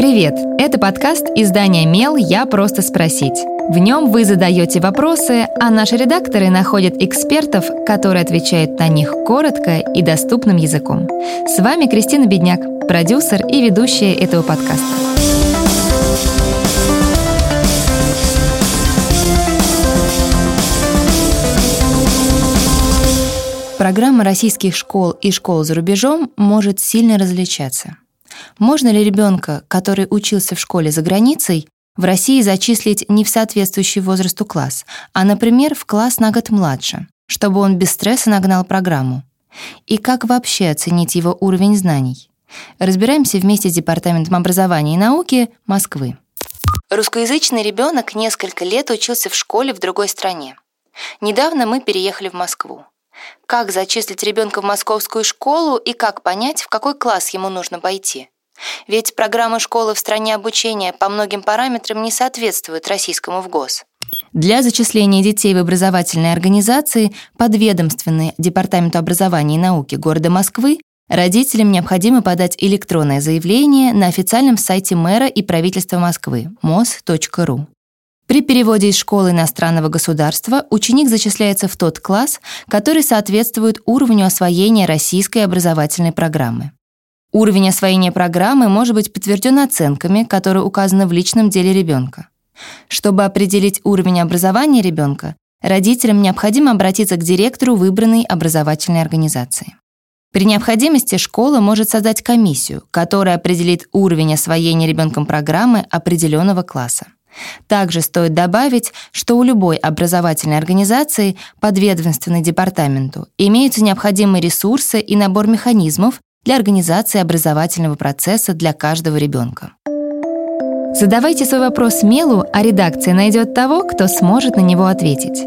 Привет! Это подкаст издания «Мел. Я просто спросить». В нем вы задаете вопросы, а наши редакторы находят экспертов, которые отвечают на них коротко и доступным языком. С вами Кристина Бедняк, продюсер и ведущая этого подкаста. Программа российских школ и школ за рубежом может сильно различаться. Можно ли ребенка, который учился в школе за границей, в России зачислить не в соответствующий возрасту класс, а, например, в класс на год младше, чтобы он без стресса нагнал программу? И как вообще оценить его уровень знаний? Разбираемся вместе с Департаментом образования и науки Москвы. Русскоязычный ребенок несколько лет учился в школе в другой стране. Недавно мы переехали в Москву. Как зачислить ребенка в московскую школу и как понять, в какой класс ему нужно пойти? Ведь программа школы в стране обучения по многим параметрам не соответствует российскому ВГОС. Для зачисления детей в образовательные организации, подведомственные Департаменту образования и науки города Москвы, родителям необходимо подать электронное заявление на официальном сайте мэра и правительства Москвы mos.ru. При переводе из школы иностранного государства ученик зачисляется в тот класс, который соответствует уровню освоения российской образовательной программы. Уровень освоения программы может быть подтвержден оценками, которые указаны в личном деле ребенка. Чтобы определить уровень образования ребенка, родителям необходимо обратиться к директору выбранной образовательной организации. При необходимости школа может создать комиссию, которая определит уровень освоения ребенком программы определенного класса. Также стоит добавить, что у любой образовательной организации, подведомственной департаменту, имеются необходимые ресурсы и набор механизмов для организации образовательного процесса для каждого ребенка. Задавайте свой вопрос Мелу, а редакция найдет того, кто сможет на него ответить.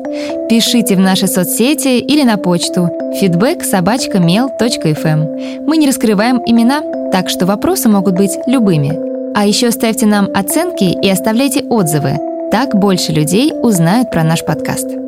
Пишите в наши соцсети или на почту feedback mail.fm. Мы не раскрываем имена, так что вопросы могут быть любыми. А еще ставьте нам оценки и оставляйте отзывы. Так больше людей узнают про наш подкаст.